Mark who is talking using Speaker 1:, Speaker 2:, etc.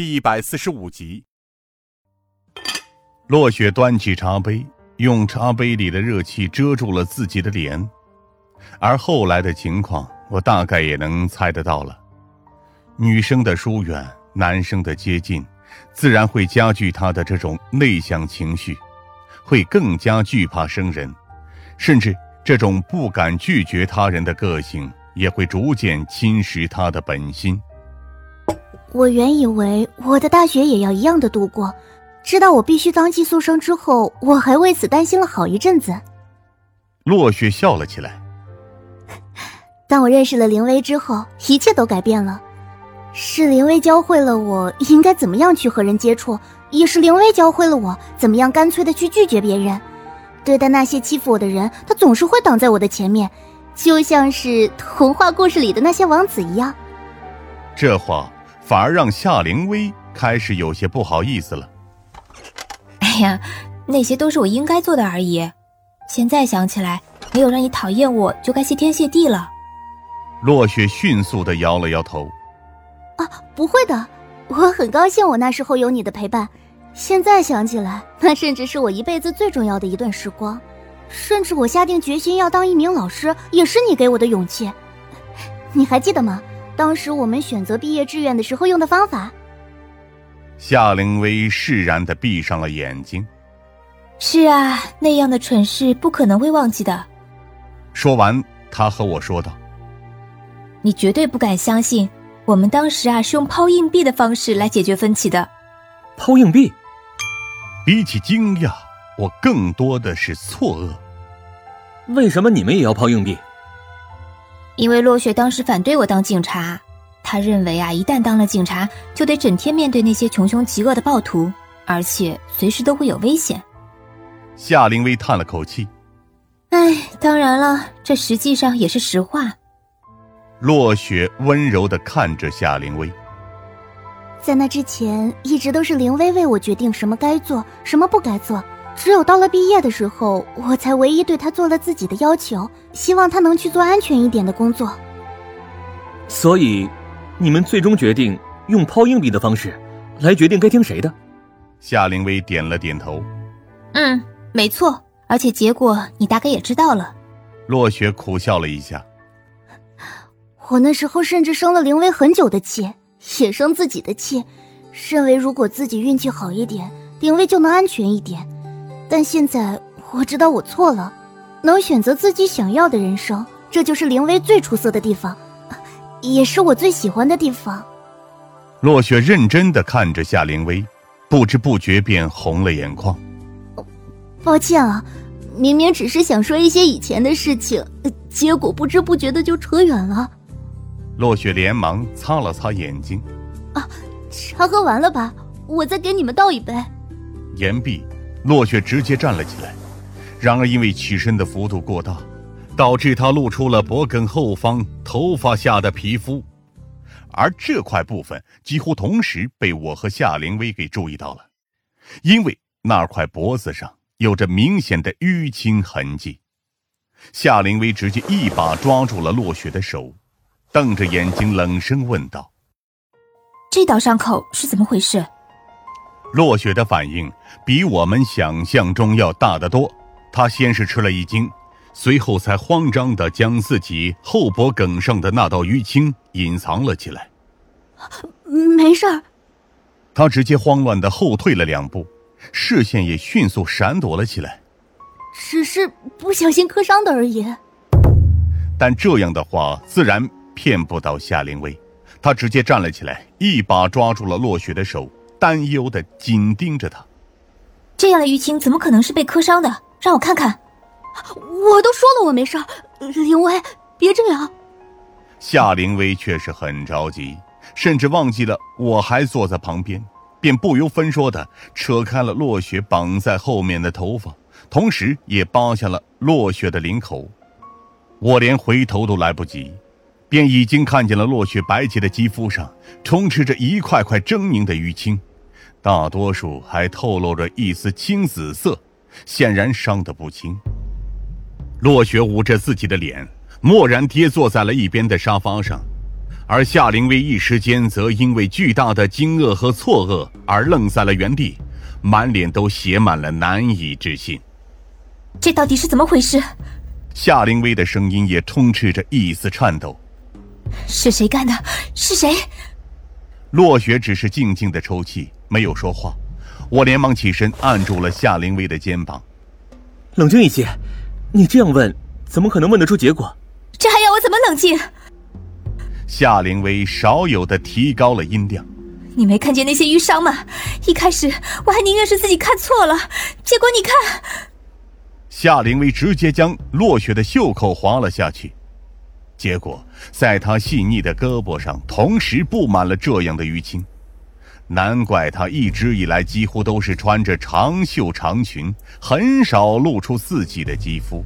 Speaker 1: 第一百四十五集。
Speaker 2: 落雪端起茶杯，用茶杯里的热气遮住了自己的脸，而后来的情况，我大概也能猜得到了。女生的疏远，男生的接近，自然会加剧他的这种内向情绪，会更加惧怕生人，甚至这种不敢拒绝他人的个性，也会逐渐侵蚀他的本心。
Speaker 3: 我原以为我的大学也要一样的度过，知道我必须当寄宿生之后，我还为此担心了好一阵子。
Speaker 2: 落雪笑了起来。
Speaker 3: 当我认识了林薇之后，一切都改变了。是林薇教会了我应该怎么样去和人接触，也是林薇教会了我怎么样干脆的去拒绝别人。对待那些欺负我的人，他总是会挡在我的前面，就像是童话故事里的那些王子一样。
Speaker 2: 这话反而让夏灵薇开始有些不好意思了。
Speaker 4: 哎呀，那些都是我应该做的而已。现在想起来，没有让你讨厌我，就该谢天谢地了。
Speaker 2: 落雪迅速的摇了摇头。
Speaker 3: 啊，不会的，我很高兴我那时候有你的陪伴。现在想起来，那甚至是我一辈子最重要的一段时光。甚至我下定决心要当一名老师，也是你给我的勇气。你还记得吗？当时我们选择毕业志愿的时候用的方法。
Speaker 2: 夏灵薇释然的闭上了眼睛。
Speaker 4: 是啊，那样的蠢事不可能会忘记的。
Speaker 2: 说完，他和我说道：“
Speaker 4: 你绝对不敢相信。”我们当时啊是用抛硬币的方式来解决分歧的。
Speaker 5: 抛硬币，
Speaker 2: 比起惊讶，我更多的是错愕。
Speaker 5: 为什么你们也要抛硬币？
Speaker 4: 因为落雪当时反对我当警察，他认为啊，一旦当了警察，就得整天面对那些穷凶极恶的暴徒，而且随时都会有危险。
Speaker 2: 夏灵薇叹了口气：“
Speaker 4: 哎，当然了，这实际上也是实话。”
Speaker 2: 落雪温柔的看着夏灵薇，
Speaker 3: 在那之前，一直都是灵薇为我决定什么该做，什么不该做。只有到了毕业的时候，我才唯一对他做了自己的要求，希望他能去做安全一点的工作。
Speaker 5: 所以，你们最终决定用抛硬币的方式，来决定该听谁的。
Speaker 2: 夏灵薇点了点头，
Speaker 4: 嗯，没错。而且结果你大概也知道了。
Speaker 2: 落雪苦笑了一下。
Speaker 3: 我那时候甚至生了灵薇很久的气，也生自己的气，认为如果自己运气好一点，灵薇就能安全一点。但现在我知道我错了，能选择自己想要的人生，这就是林薇最出色的地方，也是我最喜欢的地方。
Speaker 2: 落雪认真的看着夏灵薇，不知不觉便红了眼眶。
Speaker 3: 抱歉啊，明明只是想说一些以前的事情，结果不知不觉的就扯远了。
Speaker 2: 落雪连忙擦了擦眼睛，
Speaker 3: 啊，茶喝完了吧？我再给你们倒一杯。
Speaker 2: 言毕，落雪直接站了起来。然而因为起身的幅度过大，导致她露出了脖颈后方头发下的皮肤，而这块部分几乎同时被我和夏灵薇给注意到了，因为那块脖子上有着明显的淤青痕迹。夏灵薇直接一把抓住了落雪的手。瞪着眼睛，冷声问道：“
Speaker 4: 这道伤口是怎么回事？”
Speaker 2: 落雪的反应比我们想象中要大得多。他先是吃了一惊，随后才慌张地将自己后脖梗上的那道淤青隐藏了起来。
Speaker 3: 没事儿。
Speaker 2: 他直接慌乱的后退了两步，视线也迅速闪躲了起来。
Speaker 3: 只是不小心磕伤的而已。
Speaker 2: 但这样的话，自然。骗不到夏灵薇，他直接站了起来，一把抓住了落雪的手，担忧的紧盯着他。
Speaker 4: 这样的淤青怎么可能是被磕伤的？让我看看。
Speaker 3: 我都说了我没事，儿，林薇，别这样。
Speaker 2: 夏灵薇却是很着急，甚至忘记了我还坐在旁边，便不由分说的扯开了落雪绑在后面的头发，同时也扒下了落雪的领口。我连回头都来不及。便已经看见了落雪白洁的肌肤上充斥着一块块狰狞的淤青，大多数还透露着一丝青紫色，显然伤得不轻。洛雪捂着自己的脸，蓦然跌坐在了一边的沙发上，而夏灵薇一时间则因为巨大的惊愕和错愕而愣在了原地，满脸都写满了难以置信。
Speaker 4: 这到底是怎么回事？
Speaker 2: 夏灵薇的声音也充斥着一丝颤抖。
Speaker 4: 是谁干的？是谁？
Speaker 2: 洛雪只是静静的抽泣，没有说话。我连忙起身按住了夏灵薇的肩膀。
Speaker 5: 冷静一些，你这样问，怎么可能问得出结果？
Speaker 4: 这还要我怎么冷静？
Speaker 2: 夏灵薇少有的提高了音量。
Speaker 4: 你没看见那些淤伤吗？一开始我还宁愿是自己看错了，结果你看。
Speaker 2: 夏灵薇直接将落雪的袖口划了下去，结果在她细腻的胳膊上同时布满了这样的淤青。难怪她一直以来几乎都是穿着长袖长裙，很少露出自己的肌肤。